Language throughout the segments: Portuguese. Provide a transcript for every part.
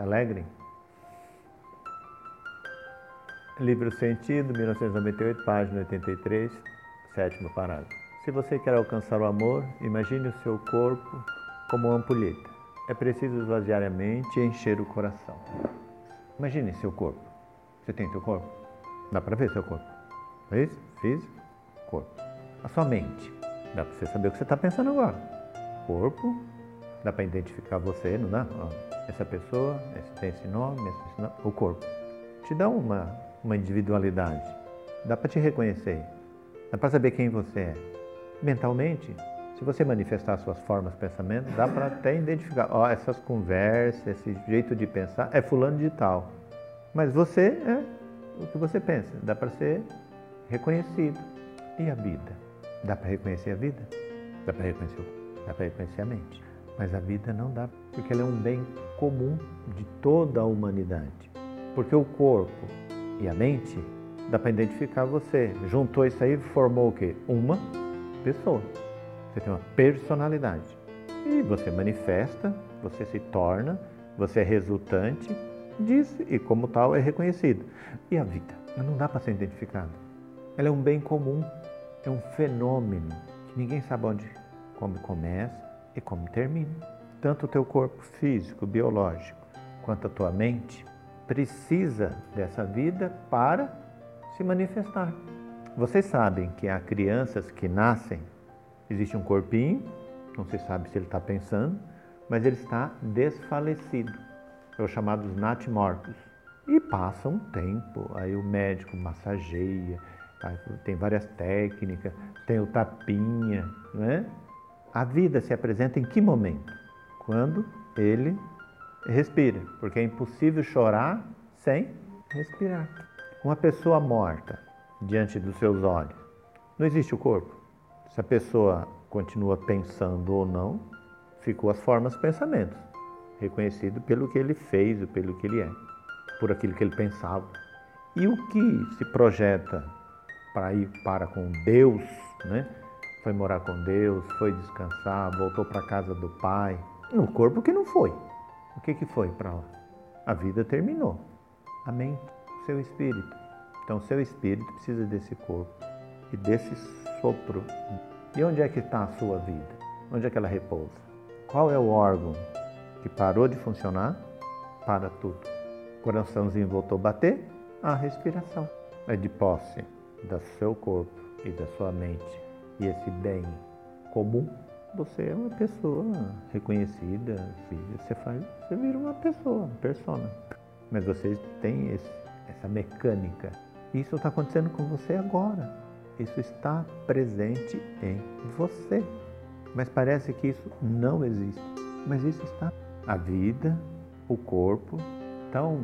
Se alegrem. Livro Sentido, 1998, página 83, sétimo parágrafo. Se você quer alcançar o amor, imagine o seu corpo como uma ampulheta. É preciso esvaziar a mente e encher o coração. Imagine seu corpo. Você tem seu corpo? Dá para ver seu corpo. Fez? Físico? Corpo. A sua mente. Dá para você saber o que você está pensando agora. Corpo. Dá para identificar você, não dá? Essa pessoa, esse tem esse nome, esse nome. O corpo. Te dá uma uma individualidade. Dá para te reconhecer. Dá para saber quem você é. Mentalmente, se você manifestar suas formas, pensamentos, dá para até identificar. Ó, oh, essas conversas, esse jeito de pensar é fulano de tal. Mas você é o que você pensa. Dá para ser reconhecido. E a vida? Dá para reconhecer a vida? Dá para reconhecer, dá para reconhecer a mente. Mas a vida não dá, porque ela é um bem comum de toda a humanidade. Porque o corpo e a mente, dá para identificar você. Juntou isso aí, formou o quê? Uma pessoa. Você tem uma personalidade. E você manifesta, você se torna, você é resultante disso e, como tal, é reconhecido. E a vida? Não dá para ser identificada. Ela é um bem comum, é um fenômeno que ninguém sabe onde, como começa e como termina. Tanto o teu corpo físico, biológico, quanto a tua mente precisa dessa vida para se manifestar. Vocês sabem que há crianças que nascem, existe um corpinho, não se sabe se ele está pensando, mas ele está desfalecido. É o chamado natimortos. E passa um tempo, aí o médico massageia, tem várias técnicas, tem o tapinha, não é? A vida se apresenta em que momento? Quando ele respire, porque é impossível chorar sem respirar. Uma pessoa morta diante dos seus olhos, não existe o corpo. Se a pessoa continua pensando ou não, ficou as formas pensamentos, reconhecido pelo que ele fez, pelo que ele é, por aquilo que ele pensava. E o que se projeta para ir para com Deus, né? Foi morar com Deus, foi descansar, voltou para casa do Pai, no corpo que não foi. O que, que foi para lá? A vida terminou. A mente, seu espírito. Então, seu espírito precisa desse corpo e desse sopro. E onde é que está a sua vida? Onde é que ela repousa? Qual é o órgão que parou de funcionar? Para tudo. O coraçãozinho voltou a bater? A respiração. É de posse do seu corpo e da sua mente e esse bem comum você é uma pessoa reconhecida, você faz, você vira uma pessoa, uma persona. Mas você tem esse, essa mecânica. Isso está acontecendo com você agora. Isso está presente em você. Mas parece que isso não existe. Mas isso está. A vida, o corpo, tão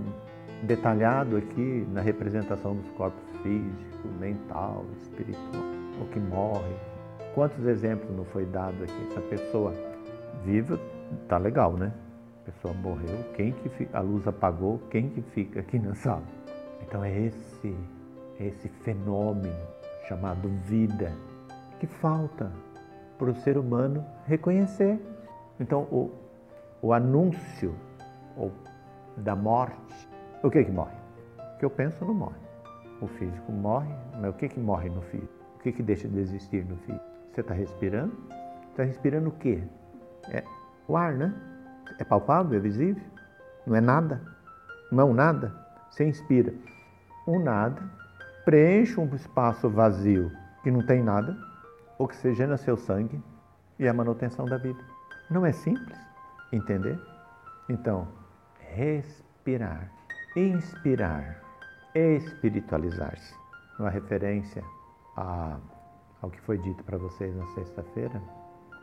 detalhado aqui na representação dos corpos físico, mental, espiritual, o que morre, Quantos exemplos não foi dado aqui? Essa pessoa viva, tá legal, né? A pessoa morreu, quem que fica? A luz apagou, quem que fica aqui na sala? Então é esse, é esse fenômeno chamado vida que falta para o ser humano reconhecer. Então o, o anúncio ou da morte, o que que morre? O que eu penso não morre. O físico morre, mas o que que morre no físico? Que que deixa de existir no físico? Você está respirando? Está respirando o quê? É o ar, né? É palpável, é visível? Não é nada? Não é um nada? Você inspira um nada, preenche um espaço vazio que não tem nada, oxigena seu sangue e é a manutenção da vida. Não é simples entender? Então, respirar, inspirar, espiritualizar-se. Uma referência a ao que foi dito para vocês na sexta-feira,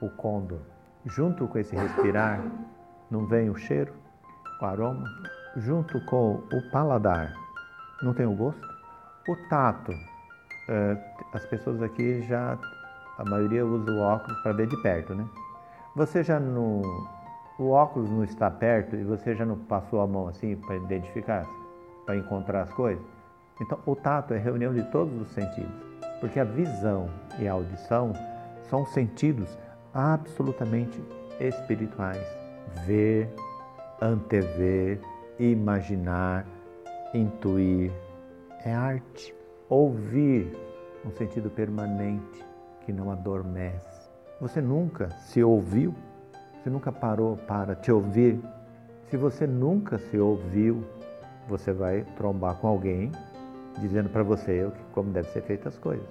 o condor, junto com esse respirar, não vem o cheiro, o aroma, junto com o paladar, não tem o gosto, o tato. É, as pessoas aqui já, a maioria usa o óculos para ver de perto, né? Você já não, o óculos não está perto e você já não passou a mão assim para identificar, para encontrar as coisas? Então, o tato é a reunião de todos os sentidos, porque a visão e a audição são sentidos absolutamente espirituais. Ver, antever, imaginar, intuir é arte. Ouvir, um sentido permanente que não adormece. Você nunca se ouviu? Você nunca parou para te ouvir? Se você nunca se ouviu, você vai trombar com alguém dizendo para você como deve ser feitas as coisas.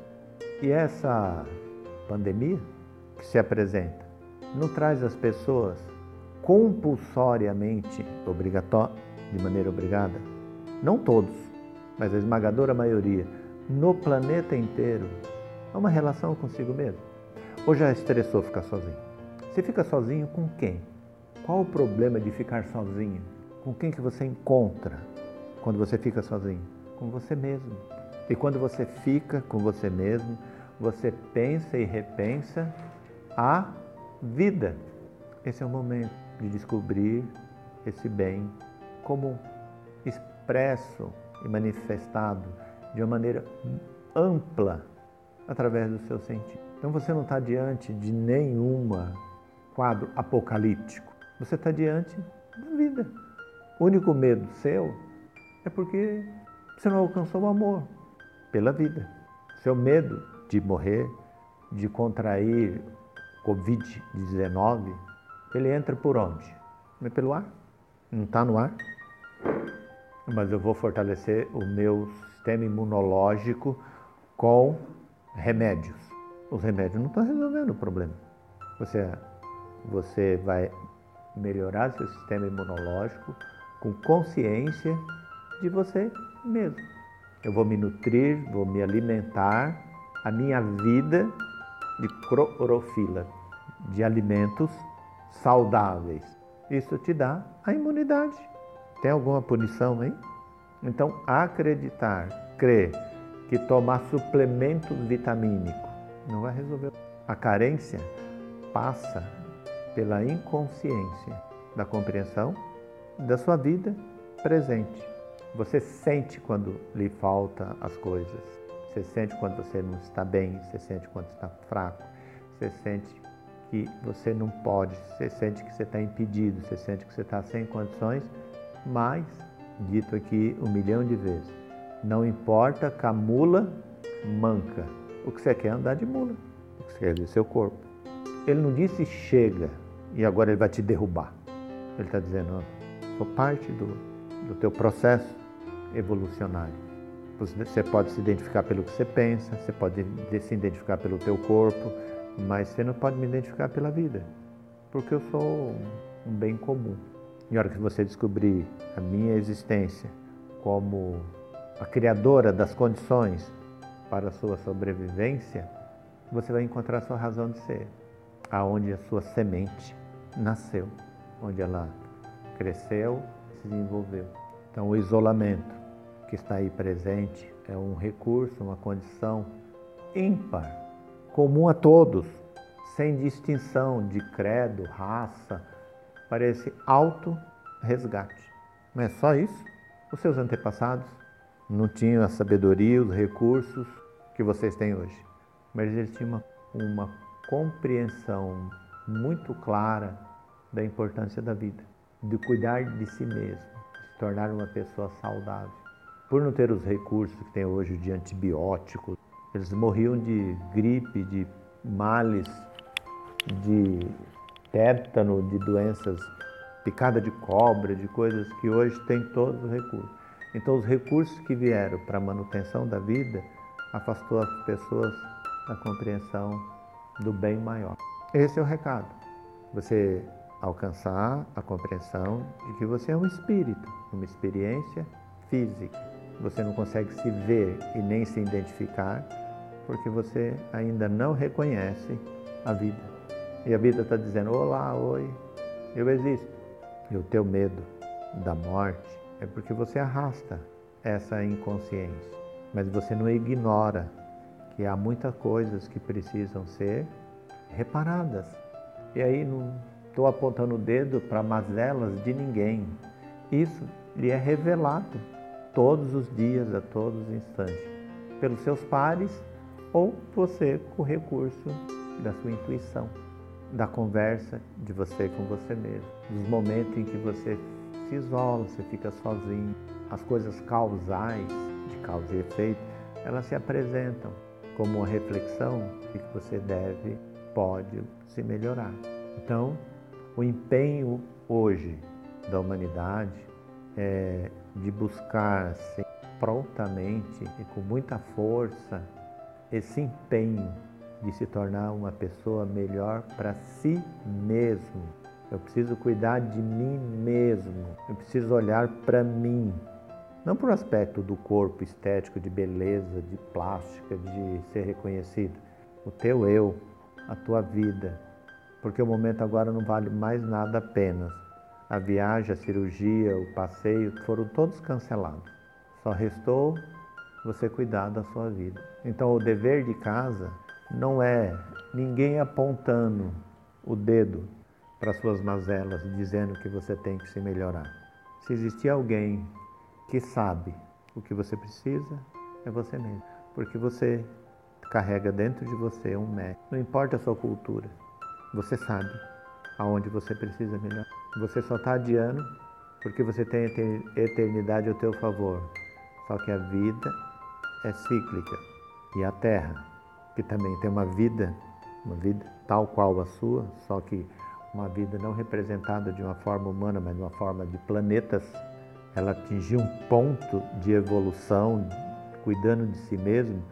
E essa pandemia que se apresenta não traz as pessoas compulsoriamente, obrigatório, de maneira obrigada, não todos, mas a esmagadora maioria, no planeta inteiro, a uma relação consigo mesmo. Ou já estressou ficar sozinho? Você fica sozinho com quem? Qual o problema de ficar sozinho? Com quem que você encontra quando você fica sozinho? Com você mesmo. E quando você fica com você mesmo, você pensa e repensa a vida. Esse é o momento de descobrir esse bem como expresso e manifestado de uma maneira ampla através do seu sentido. Então você não está diante de nenhuma quadro apocalíptico. Você está diante da vida. O único medo seu é porque você não alcançou o amor pela vida. Seu medo de morrer, de contrair Covid-19, ele entra por onde? É pelo ar? Não está no ar? Mas eu vou fortalecer o meu sistema imunológico com remédios. Os remédios não estão resolvendo o problema. Você, você vai melhorar seu sistema imunológico com consciência de você mesmo. Eu vou me nutrir, vou me alimentar, a minha vida de clorofila, de alimentos saudáveis. Isso te dá a imunidade. Tem alguma punição aí? Então, acreditar, crer que tomar suplemento vitamínico não vai resolver. A carência passa pela inconsciência da compreensão da sua vida presente. Você sente quando lhe falta as coisas. Você sente quando você não está bem, você sente quando está fraco, você sente que você não pode, você sente que você está impedido, você sente que você está sem condições, mas, dito aqui um milhão de vezes, não importa que a mula manca, o que você quer é andar de mula, o que você quer é seu corpo. Ele não disse chega e agora ele vai te derrubar. Ele está dizendo, sou parte do, do teu processo evolucionário. Você pode se identificar pelo que você pensa, você pode se identificar pelo teu corpo, mas você não pode me identificar pela vida, porque eu sou um bem comum. E a hora que você descobrir a minha existência como a criadora das condições para a sua sobrevivência, você vai encontrar a sua razão de ser, aonde a sua semente nasceu, onde ela cresceu, se desenvolveu. Então, o isolamento que está aí presente é um recurso, uma condição ímpar comum a todos, sem distinção de credo, raça, para esse auto-resgate. Não é só isso? Os seus antepassados não tinham a sabedoria, os recursos que vocês têm hoje, mas eles tinham uma, uma compreensão muito clara da importância da vida, de cuidar de si mesmo, de se tornar uma pessoa saudável. Por não ter os recursos que tem hoje de antibióticos, eles morriam de gripe, de males, de tétano, de doenças, picada de cobra, de coisas que hoje tem todos os recursos. Então, os recursos que vieram para a manutenção da vida afastou as pessoas da compreensão do bem maior. Esse é o recado. Você alcançar a compreensão de que você é um espírito, uma experiência física. Você não consegue se ver e nem se identificar porque você ainda não reconhece a vida. E a vida está dizendo: Olá, oi, eu existo. E o teu medo da morte é porque você arrasta essa inconsciência, mas você não ignora que há muitas coisas que precisam ser reparadas. E aí não estou apontando o dedo para mazelas de ninguém. Isso lhe é revelado todos os dias, a todos os instantes, pelos seus pares ou você com o recurso da sua intuição, da conversa de você com você mesmo, dos momentos em que você se isola, você fica sozinho, as coisas causais, de causa e efeito, elas se apresentam como uma reflexão de que você deve, pode se melhorar. Então, o empenho hoje da humanidade é de buscar assim, prontamente e com muita força esse empenho de se tornar uma pessoa melhor para si mesmo. Eu preciso cuidar de mim mesmo. Eu preciso olhar para mim. Não por aspecto do corpo estético, de beleza, de plástica, de ser reconhecido. O teu eu, a tua vida. Porque o momento agora não vale mais nada apenas. A viagem, a cirurgia, o passeio foram todos cancelados. Só restou você cuidar da sua vida. Então, o dever de casa não é ninguém apontando o dedo para suas mazelas, dizendo que você tem que se melhorar. Se existir alguém que sabe o que você precisa, é você mesmo. Porque você carrega dentro de você um médico. Não importa a sua cultura, você sabe aonde você precisa melhorar. Você só está adiando porque você tem eternidade ao teu favor. Só que a vida é cíclica e a Terra, que também tem uma vida, uma vida tal qual a sua, só que uma vida não representada de uma forma humana, mas de uma forma de planetas, ela atingiu um ponto de evolução, cuidando de si mesmo,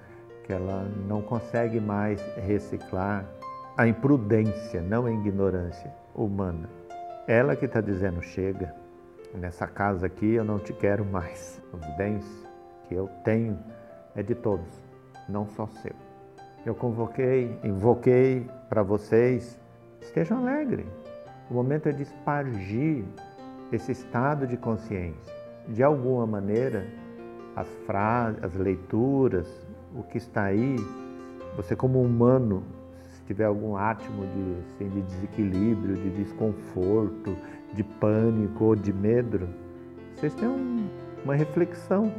que ela não consegue mais reciclar a imprudência, não a ignorância humana. Ela que está dizendo chega, nessa casa aqui eu não te quero mais. Os bens que eu tenho é de todos, não só seu. Eu convoquei, invoquei para vocês, estejam alegres. O momento é de espargir esse estado de consciência. De alguma maneira, as frases, as leituras, o que está aí, você como humano, tiver algum átimo de, assim, de desequilíbrio, de desconforto, de pânico ou de medo, vocês têm um, uma reflexão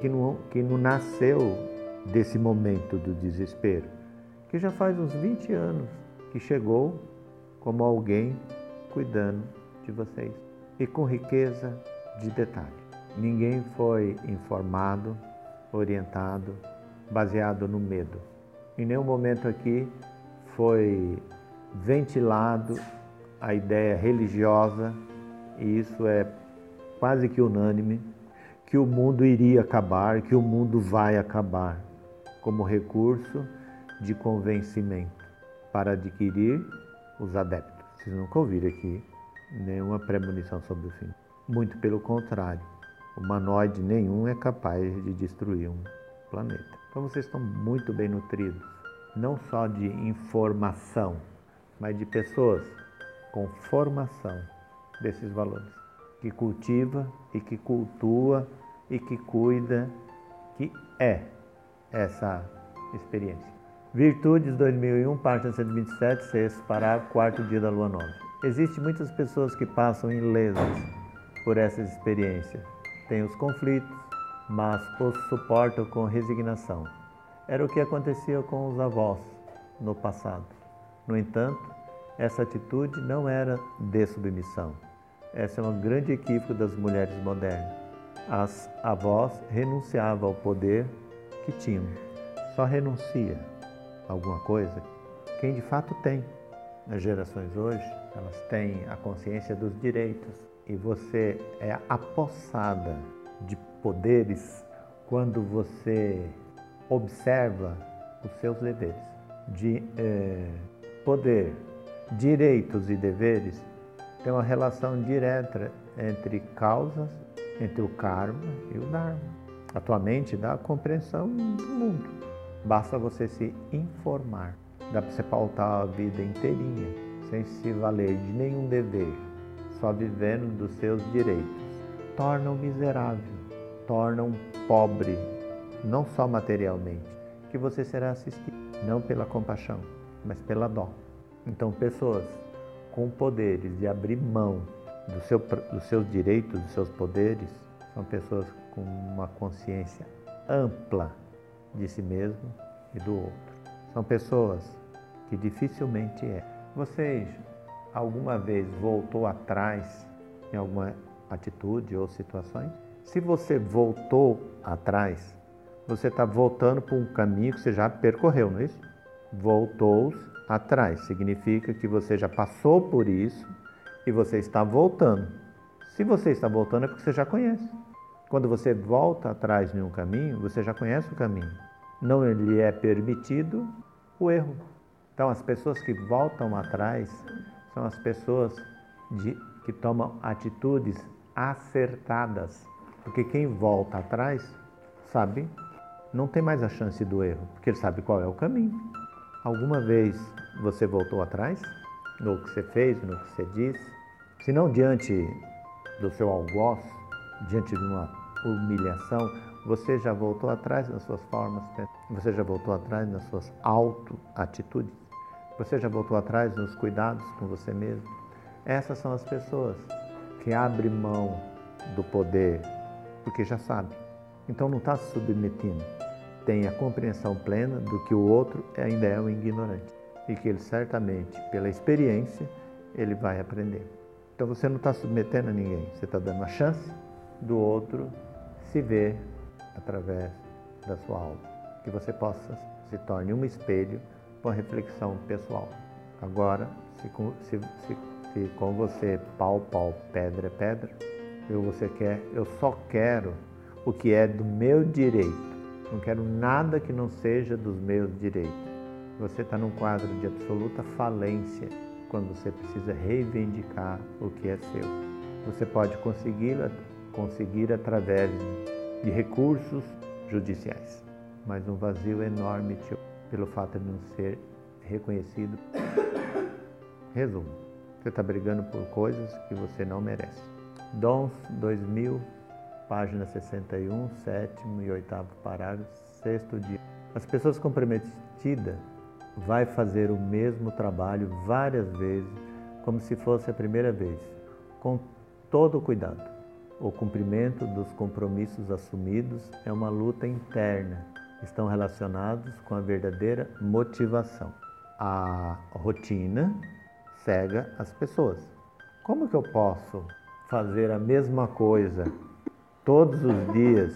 que não, que não nasceu desse momento do desespero, que já faz uns 20 anos que chegou como alguém cuidando de vocês e com riqueza de detalhe. Ninguém foi informado, orientado, baseado no medo. Em nenhum momento aqui foi ventilado a ideia religiosa, e isso é quase que unânime, que o mundo iria acabar, que o mundo vai acabar, como recurso de convencimento para adquirir os adeptos. Vocês nunca ouviram aqui nenhuma premonição sobre o fim. Muito pelo contrário, humanoide nenhum é capaz de destruir um planeta. Então vocês estão muito bem nutridos, não só de informação, mas de pessoas com formação desses valores que cultiva e que cultua e que cuida, que é essa experiência. Virtudes 2001, página 127, sexto parágrafo, quarto dia da lua nova. Existem muitas pessoas que passam ilesas por essas experiências. Têm os conflitos, mas os suportam com resignação. Era o que acontecia com os avós no passado. No entanto, essa atitude não era de submissão essa é um grande equívoco das mulheres modernas. As avós renunciavam ao poder que tinham. Só renuncia alguma coisa quem de fato tem. As gerações hoje, elas têm a consciência dos direitos e você é apossada de poderes quando você observa os seus deveres. De eh, poder, direitos e deveres tem uma relação direta entre causas, entre o karma e o dharma. A tua mente dá a compreensão do mundo. Basta você se informar. Dá para você pautar a vida inteirinha, sem se valer de nenhum dever, só vivendo dos seus direitos. Torna o miserável, torna um pobre, não só materialmente, que você será assistido, não pela compaixão, mas pela dó. Então, pessoas com poderes de abrir mão do seu, dos seus direitos, dos seus poderes, São pessoas com uma consciência ampla de si mesmo e do outro. São pessoas que dificilmente é. Vocês alguma vez voltou atrás em alguma atitude ou situações? Se você voltou atrás, você está voltando para um caminho que você já percorreu, não é isso? Voltou atrás significa que você já passou por isso e você está voltando. Se você está voltando é porque você já conhece. Quando você volta atrás em um caminho, você já conhece o caminho. Não lhe é permitido o erro. Então, as pessoas que voltam atrás são as pessoas de, que tomam atitudes acertadas. Porque quem volta atrás sabe, não tem mais a chance do erro, porque ele sabe qual é o caminho. Alguma vez você voltou atrás no que você fez, no que você disse? Se não diante do seu algoz, diante de uma humilhação, você já voltou atrás nas suas formas, você já voltou atrás nas suas auto-atitudes, você já voltou atrás nos cuidados com você mesmo. Essas são as pessoas que abrem mão do poder, porque já sabe. Então não está se submetendo. Tem a compreensão plena do que o outro ainda é um ignorante e que ele certamente, pela experiência, ele vai aprender. Então você não está submetendo a ninguém, você está dando a chance do outro se ver através da sua alma. Que você possa se torne um espelho com reflexão pessoal. Agora, se, se, se se com você pau, pau, pedra pedra, eu você quer, eu só quero o que é do meu direito. Não quero nada que não seja dos meus direitos. Você está num quadro de absoluta falência quando você precisa reivindicar o que é seu. Você pode conseguir, conseguir através de recursos judiciais, mas um vazio enorme pelo fato de não ser reconhecido. Resumo. Você está brigando por coisas que você não merece. Dons 2000, página 61, sétimo e oitavo parágrafo, sexto dia. As pessoas comprometidas vai fazer o mesmo trabalho várias vezes, como se fosse a primeira vez, com todo o cuidado. O cumprimento dos compromissos assumidos é uma luta interna. Estão relacionados com a verdadeira motivação. A rotina cega as pessoas. Como que eu posso fazer a mesma coisa todos os dias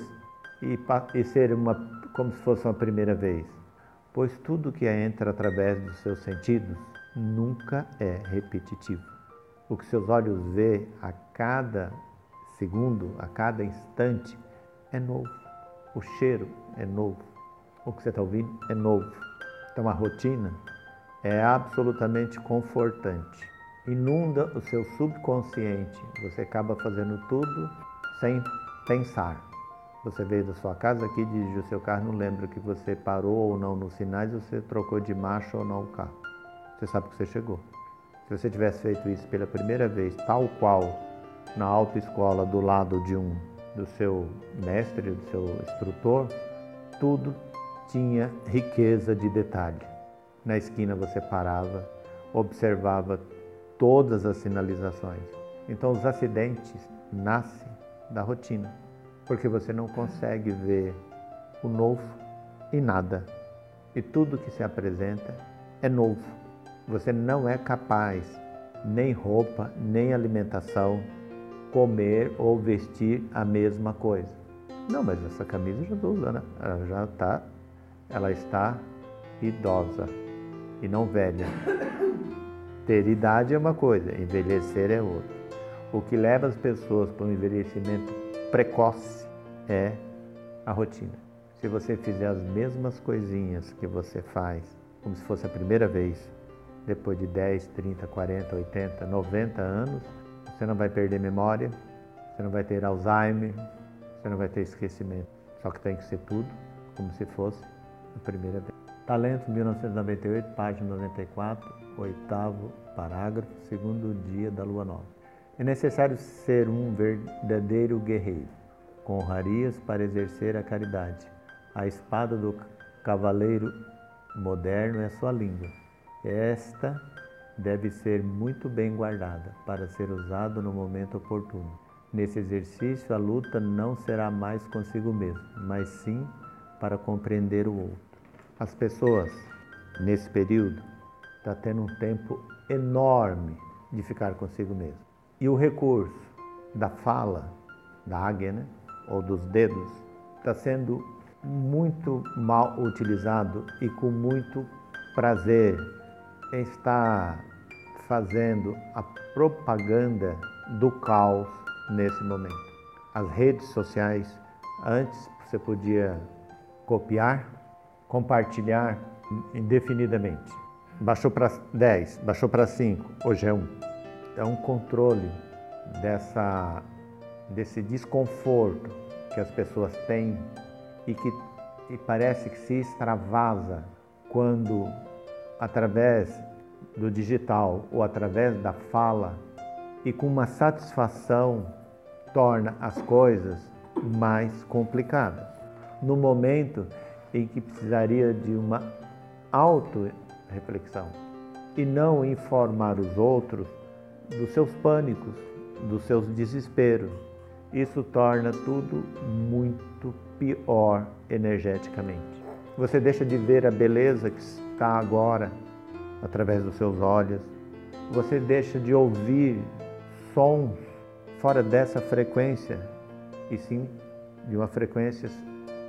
e, e ser uma como se fosse uma primeira vez? Pois tudo que entra através dos seus sentidos nunca é repetitivo. O que seus olhos vê a cada segundo, a cada instante, é novo. O cheiro é novo. O que você está ouvindo é novo. Então a rotina é absolutamente confortante. Inunda o seu subconsciente. Você acaba fazendo tudo sem pensar. Você veio da sua casa aqui, dirigiu o seu carro, não lembra que você parou ou não nos sinais, você trocou de marcha ou não o carro. Você sabe que você chegou. Se você tivesse feito isso pela primeira vez, tal qual na autoescola do lado de um do seu mestre, do seu instrutor, tudo tinha riqueza de detalhe. Na esquina você parava, observava todas as sinalizações. Então os acidentes nascem da rotina, porque você não consegue ver o novo e nada. E tudo que se apresenta é novo. Você não é capaz, nem roupa, nem alimentação, comer ou vestir a mesma coisa. Não, mas essa camisa eu já estou usando, ela já está, ela está idosa e não velha. Ter idade é uma coisa, envelhecer é outra. O que leva as pessoas para um envelhecimento precoce é a rotina. Se você fizer as mesmas coisinhas que você faz, como se fosse a primeira vez, depois de 10, 30, 40, 80, 90 anos, você não vai perder memória, você não vai ter Alzheimer, você não vai ter esquecimento. Só que tem que ser tudo como se fosse a primeira vez. Talento 1998, página 94, oitavo parágrafo, segundo dia da lua nova. É necessário ser um verdadeiro guerreiro, com honrarias para exercer a caridade. A espada do cavaleiro moderno é sua língua. Esta deve ser muito bem guardada para ser usada no momento oportuno. Nesse exercício, a luta não será mais consigo mesmo, mas sim para compreender o outro. As pessoas, nesse período, estão tá tendo um tempo enorme de ficar consigo mesmo. E o recurso da fala, da águia, né? ou dos dedos, está sendo muito mal utilizado e com muito prazer está fazendo a propaganda do caos nesse momento. As redes sociais, antes você podia copiar, compartilhar indefinidamente. Baixou para 10, baixou para 5, hoje é 1. É um controle dessa, desse desconforto que as pessoas têm e que e parece que se extravasa quando, através do digital ou através da fala, e com uma satisfação, torna as coisas mais complicadas. No momento em que precisaria de uma auto-reflexão e não informar os outros dos seus pânicos, dos seus desesperos. Isso torna tudo muito pior energeticamente. Você deixa de ver a beleza que está agora através dos seus olhos. Você deixa de ouvir sons fora dessa frequência e sim de uma frequência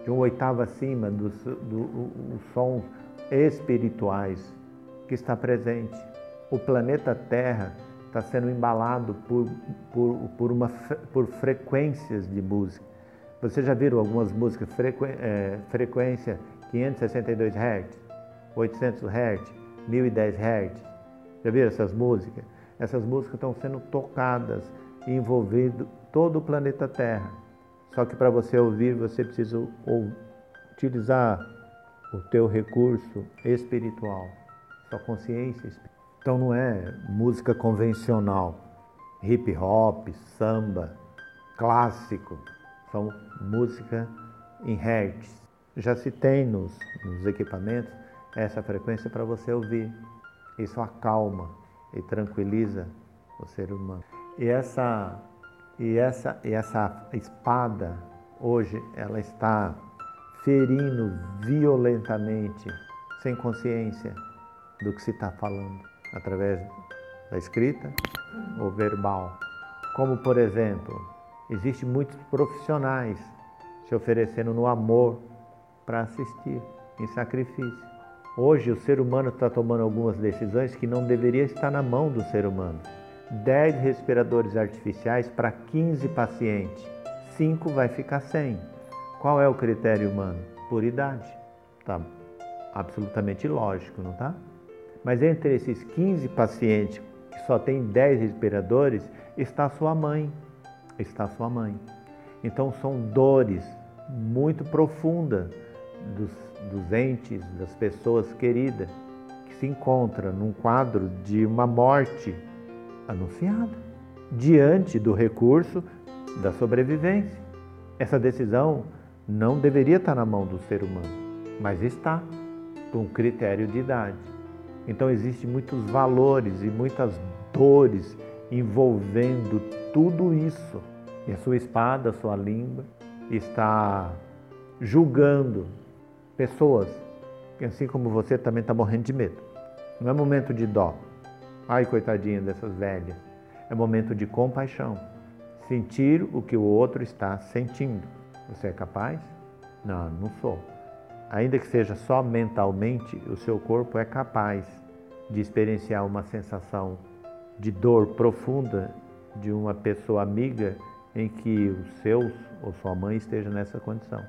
de um oitavo acima dos do, sons espirituais que está presente. O planeta Terra está sendo embalado por, por, por, uma, por frequências de música. Vocês já viram algumas músicas, frequ, é, frequência 562 Hz, 800 Hz, 1010 Hz? Já viram essas músicas? Essas músicas estão sendo tocadas envolvendo todo o planeta Terra. Só que para você ouvir, você precisa utilizar o teu recurso espiritual, sua consciência espiritual. Então não é música convencional, hip hop, samba, clássico, são música em hertz. Já se tem nos, nos equipamentos essa frequência para você ouvir. Isso acalma e tranquiliza o ser humano. E essa e essa e essa espada hoje ela está ferindo violentamente, sem consciência do que se está falando, através da escrita ou verbal. Como, por exemplo, existem muitos profissionais se oferecendo no amor para assistir em sacrifício. Hoje o ser humano está tomando algumas decisões que não deveria estar na mão do ser humano. 10 respiradores artificiais para 15 pacientes. 5 vai ficar sem. Qual é o critério humano? Por idade. Tá absolutamente lógico, não tá? Mas entre esses 15 pacientes que só tem 10 respiradores, está sua mãe. Está sua mãe. Então são dores muito profundas dos, dos entes, das pessoas queridas, que se encontram num quadro de uma morte anunciada, diante do recurso da sobrevivência. Essa decisão não deveria estar na mão do ser humano, mas está, com critério de idade. Então existem muitos valores e muitas dores envolvendo tudo isso. E a sua espada, a sua língua, está julgando pessoas assim como você, também está morrendo de medo. Não é momento de dó. Ai, coitadinha dessas velhas. É momento de compaixão. Sentir o que o outro está sentindo. Você é capaz? Não, não sou. Ainda que seja só mentalmente, o seu corpo é capaz de experienciar uma sensação de dor profunda de uma pessoa amiga em que os seus ou sua mãe esteja nessa condição.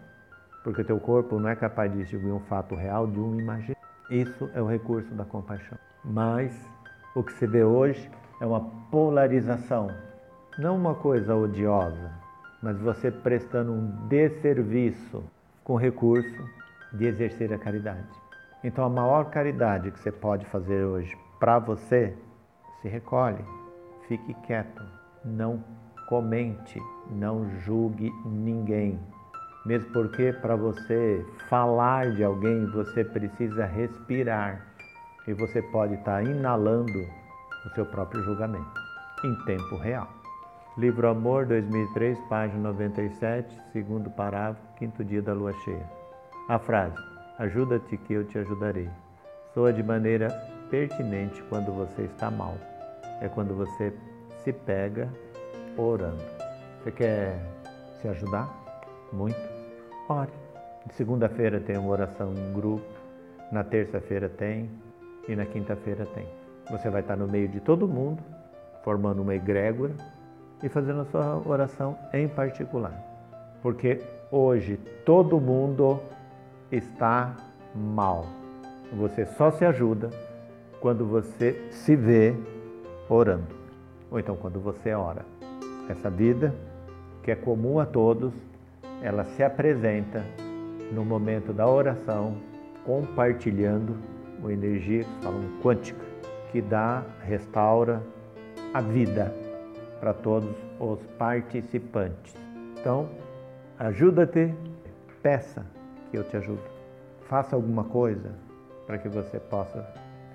Porque o teu corpo não é capaz de distinguir um fato real de um imaginário. Isso é o recurso da compaixão. Mas o que se vê hoje é uma polarização, não uma coisa odiosa, mas você prestando um desserviço com recurso de exercer a caridade. Então, a maior caridade que você pode fazer hoje para você, se recolhe, fique quieto, não comente, não julgue ninguém. Mesmo porque para você falar de alguém, você precisa respirar e você pode estar inalando o seu próprio julgamento em tempo real. Livro Amor, 2003, página 97, segundo parágrafo, quinto dia da lua cheia. A frase: Ajuda-te que eu te ajudarei. Soa de maneira pertinente quando você está mal. É quando você se pega orando. Você quer se ajudar? Muito? Ore. Segunda-feira tem uma oração em grupo, na terça-feira tem e na quinta-feira tem. Você vai estar no meio de todo mundo, formando uma egrégora e fazendo a sua oração em particular. Porque hoje todo mundo está mal. Você só se ajuda quando você se vê orando. Ou então quando você ora. Essa vida, que é comum a todos, ela se apresenta no momento da oração, compartilhando uma energia falam quântica, que dá, restaura a vida para todos os participantes. Então, ajuda-te, peça que eu te ajudo. Faça alguma coisa para que você possa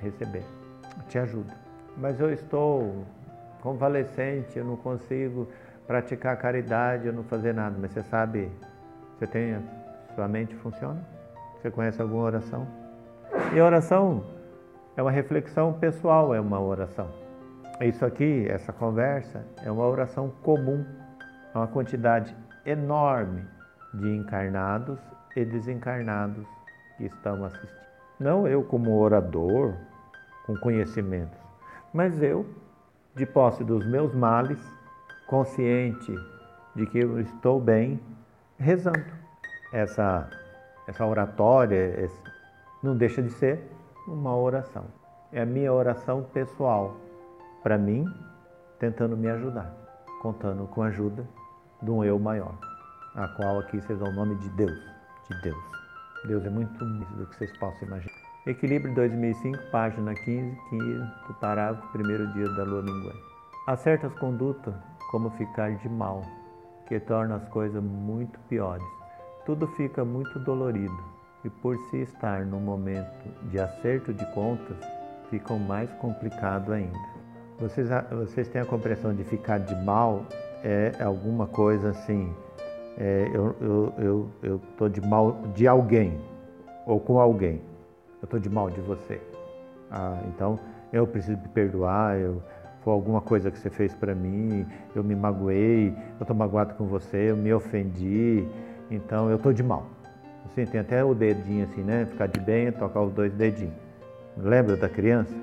receber. te ajudo. Mas eu estou convalescente, eu não consigo praticar caridade, eu não fazer nada. Mas você sabe, você tem, sua mente funciona? Você conhece alguma oração? E a oração é uma reflexão pessoal, é uma oração. Isso aqui, essa conversa, é uma oração comum a uma quantidade enorme de encarnados e desencarnados que estão assistindo. Não eu como orador, com conhecimentos, mas eu, de posse dos meus males, consciente de que eu estou bem, rezando. Essa, essa oratória não deixa de ser uma oração. É a minha oração pessoal para mim, tentando me ajudar, contando com a ajuda de um eu maior, a qual aqui dão o nome de Deus, de Deus. Deus é muito mais do que vocês possam imaginar. Equilíbrio 2005, página 15, 15 do parágrafo, primeiro dia da lua minguante. Há certas condutas, como ficar de mal, que tornam as coisas muito piores. Tudo fica muito dolorido e por se estar no momento de acerto de contas, fica mais complicado ainda. Vocês, vocês têm a compreensão de ficar de mal é alguma coisa assim, é, eu estou eu, eu, de mal de alguém ou com alguém, eu estou de mal de você. Ah, então eu preciso me perdoar, eu, foi alguma coisa que você fez para mim, eu me magoei, eu estou magoado com você, eu me ofendi, então eu estou de mal. Assim, tem até o dedinho assim, né? Ficar de bem, tocar os dois dedinhos. Lembra da criança?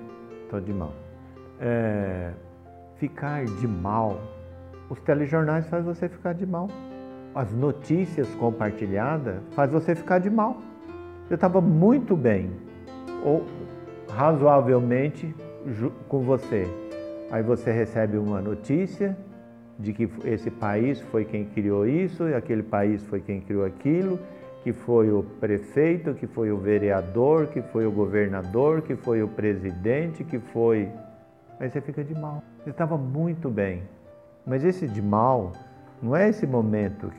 Estou de mal é, ficar de mal. Os telejornais fazem você ficar de mal. As notícias compartilhadas faz você ficar de mal. Eu estava muito bem, ou razoavelmente com você. Aí você recebe uma notícia de que esse país foi quem criou isso, e aquele país foi quem criou aquilo, que foi o prefeito, que foi o vereador, que foi o governador, que foi o presidente, que foi Aí você fica de mal. Você estava muito bem. Mas esse de mal não é esse momento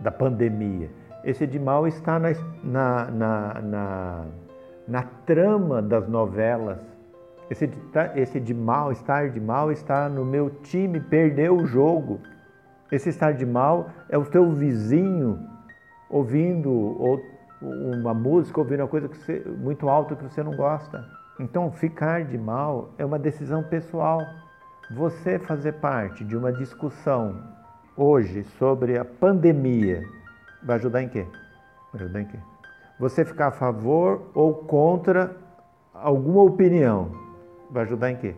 da pandemia. Esse de mal está na, na, na, na, na trama das novelas. Esse de, esse mal, estar de mal, está no meu time, perdeu o jogo. Esse estar de mal é o teu vizinho ouvindo uma música, ouvindo uma coisa você, muito alta que você não gosta. Então, ficar de mal é uma decisão pessoal. Você fazer parte de uma discussão hoje sobre a pandemia vai ajudar em quê? Vai ajudar em quê? Você ficar a favor ou contra alguma opinião vai ajudar em quê?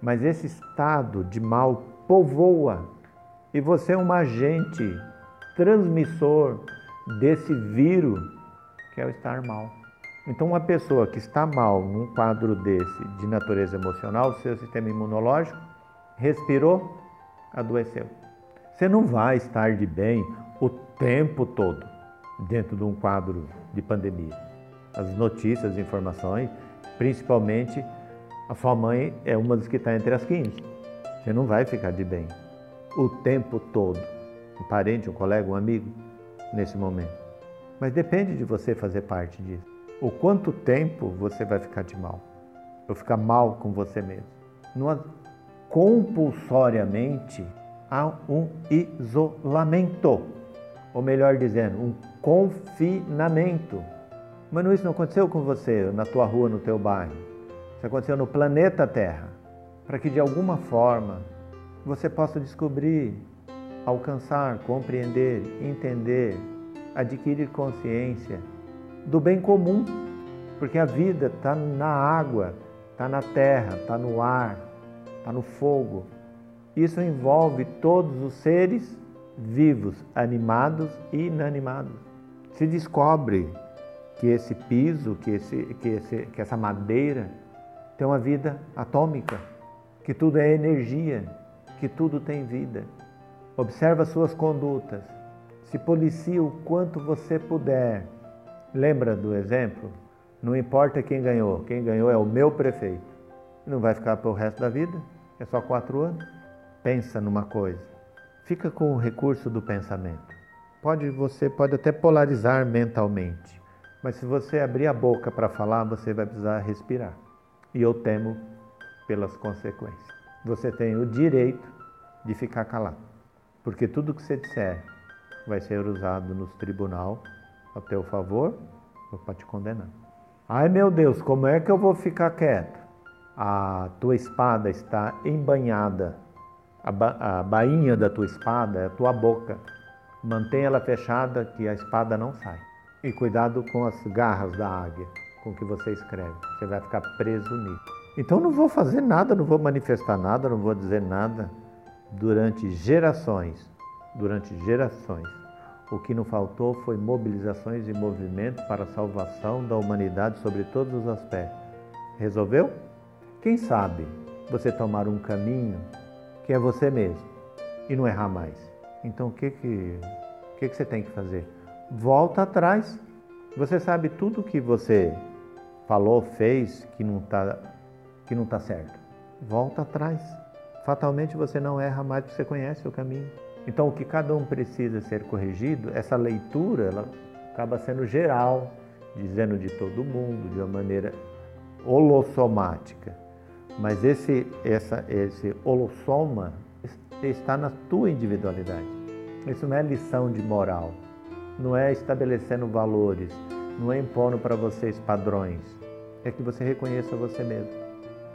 Mas esse estado de mal povoa e você é um agente transmissor desse vírus que é o estar mal. Então, uma pessoa que está mal num quadro desse de natureza emocional, seu sistema imunológico respirou, adoeceu. Você não vai estar de bem o tempo todo dentro de um quadro de pandemia. As notícias, as informações, principalmente a sua mãe é uma das que está entre as 15. Você não vai ficar de bem o tempo todo. Um parente, um colega, um amigo, nesse momento. Mas depende de você fazer parte disso o quanto tempo você vai ficar de mal, ou ficar mal com você mesmo. Não, compulsoriamente, há um isolamento, ou melhor dizendo, um confinamento. Mas isso não aconteceu com você, na tua rua, no teu bairro. Isso aconteceu no planeta Terra, para que de alguma forma você possa descobrir, alcançar, compreender, entender, adquirir consciência do bem comum, porque a vida está na água, está na terra, está no ar, está no fogo. Isso envolve todos os seres vivos, animados e inanimados. Se descobre que esse piso, que, esse, que, esse, que essa madeira tem uma vida atômica, que tudo é energia, que tudo tem vida. Observa suas condutas, se policia o quanto você puder. Lembra do exemplo? Não importa quem ganhou, quem ganhou é o meu prefeito. Não vai ficar para o resto da vida, é só quatro anos. Pensa numa coisa, fica com o recurso do pensamento. Pode você pode até polarizar mentalmente, mas se você abrir a boca para falar, você vai precisar respirar. E eu temo pelas consequências. Você tem o direito de ficar calado, porque tudo que você disser vai ser usado nos tribunal a teu favor ou para te condenar. Ai meu Deus, como é que eu vou ficar quieto? A tua espada está embanhada, a, ba a bainha da tua espada é a tua boca. Mantenha ela fechada que a espada não sai. E cuidado com as garras da águia com que você escreve. Você vai ficar preso nisso. Então não vou fazer nada, não vou manifestar nada, não vou dizer nada durante gerações. Durante gerações. O que não faltou foi mobilizações e movimento para a salvação da humanidade sobre todos os aspectos. Resolveu? Quem sabe você tomar um caminho que é você mesmo e não errar mais. Então o que que, o que, que você tem que fazer? Volta atrás. Você sabe tudo que você falou, fez que não está que não tá certo. Volta atrás. Fatalmente você não erra mais porque você conhece o caminho. Então, o que cada um precisa ser corrigido, essa leitura ela acaba sendo geral, dizendo de todo mundo, de uma maneira holossomática. Mas esse, essa, esse holossoma está na tua individualidade. Isso não é lição de moral, não é estabelecendo valores, não é impondo para vocês padrões. É que você reconheça você mesmo.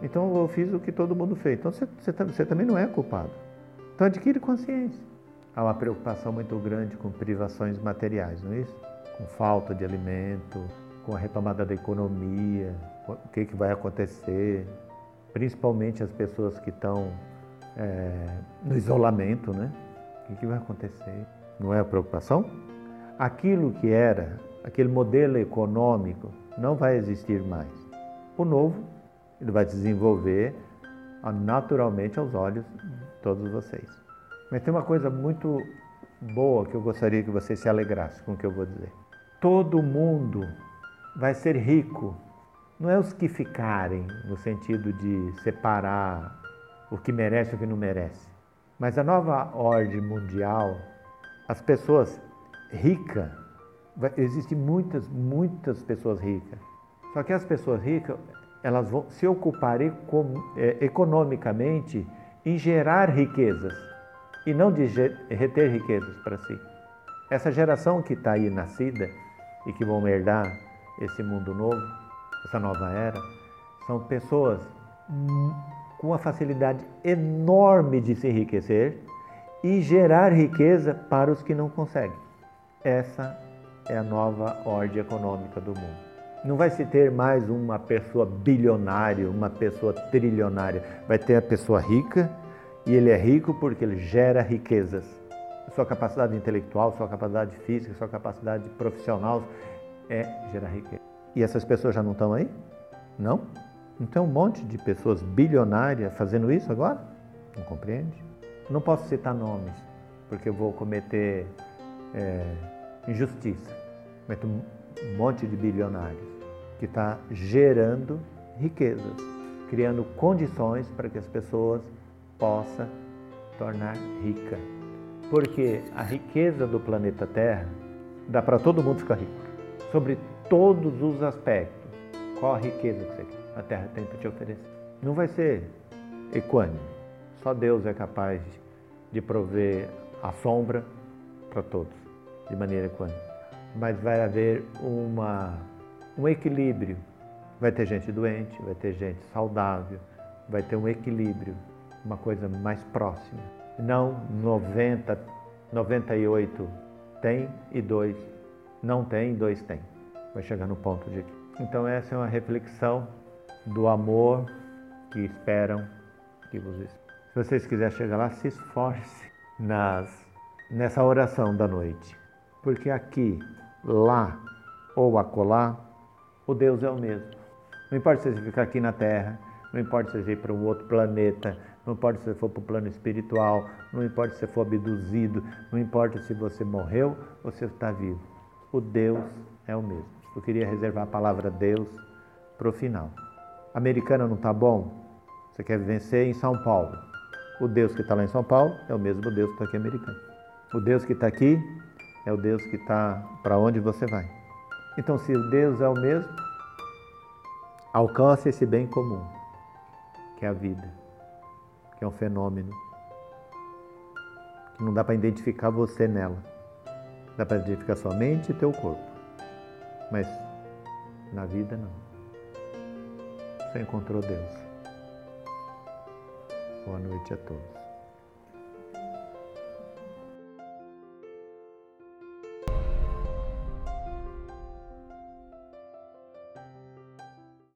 Então eu fiz o que todo mundo fez. Então você, você, você também não é culpado. Então adquire consciência há uma preocupação muito grande com privações materiais, não é isso? Com falta de alimento, com a retomada da economia, o que, que vai acontecer, principalmente as pessoas que estão é, no isolamento, né? O que, vai acontecer? Não é a preocupação? Aquilo que era, aquele modelo econômico, não vai existir mais. O novo, ele vai desenvolver naturalmente aos olhos de todos vocês. Mas tem uma coisa muito boa que eu gostaria que você se alegrasse com o que eu vou dizer. Todo mundo vai ser rico. Não é os que ficarem, no sentido de separar o que merece e o que não merece. Mas a nova ordem mundial, as pessoas ricas, existem muitas, muitas pessoas ricas. Só que as pessoas ricas, elas vão se ocupar é, economicamente em gerar riquezas e não de reter riquezas para si. Essa geração que está aí nascida e que vão herdar esse mundo novo, essa nova era, são pessoas com uma facilidade enorme de se enriquecer e gerar riqueza para os que não conseguem. Essa é a nova ordem econômica do mundo. Não vai se ter mais uma pessoa bilionária, uma pessoa trilionária. Vai ter a pessoa rica e ele é rico porque ele gera riquezas. Sua capacidade intelectual, sua capacidade física, sua capacidade profissional é gerar riqueza. E essas pessoas já não estão aí? Não? Não tem um monte de pessoas bilionárias fazendo isso agora? Não compreende? Não posso citar nomes, porque eu vou cometer é, injustiça. Mas um monte de bilionários que está gerando riquezas, criando condições para que as pessoas possa tornar rica. Porque a riqueza do planeta Terra dá para todo mundo ficar rico, sobre todos os aspectos. Qual a riqueza que você? A Terra tem para te oferecer. Não vai ser equânime. Só Deus é capaz de prover a sombra para todos, de maneira equânime. Mas vai haver uma, um equilíbrio. Vai ter gente doente, vai ter gente saudável, vai ter um equilíbrio, uma coisa mais próxima. Não 90, 98 tem e 2 não tem e 2 tem. Vai chegar no ponto de. Então, essa é uma reflexão do amor que esperam que vocês. Se vocês quiserem chegar lá, se esforce nas, nessa oração da noite. Porque aqui, lá ou acolá, o Deus é o mesmo. Não importa se você ficar aqui na Terra, não importa se você ir para um outro planeta, não importa se você for para o plano espiritual, não importa se você for abduzido, não importa se você morreu ou se está vivo. O Deus é o mesmo. Eu queria reservar a palavra Deus para o final. Americana não está bom? Você quer vencer em São Paulo. O Deus que está lá em São Paulo é o mesmo Deus que está aqui em Americana. O Deus que está aqui é o Deus que está para onde você vai. Então, se o Deus é o mesmo, alcance esse bem comum, que é a vida, que é um fenômeno, que não dá para identificar você nela. Dá para identificar sua mente e teu corpo. Mas na vida não. Você encontrou Deus. Boa noite a todos.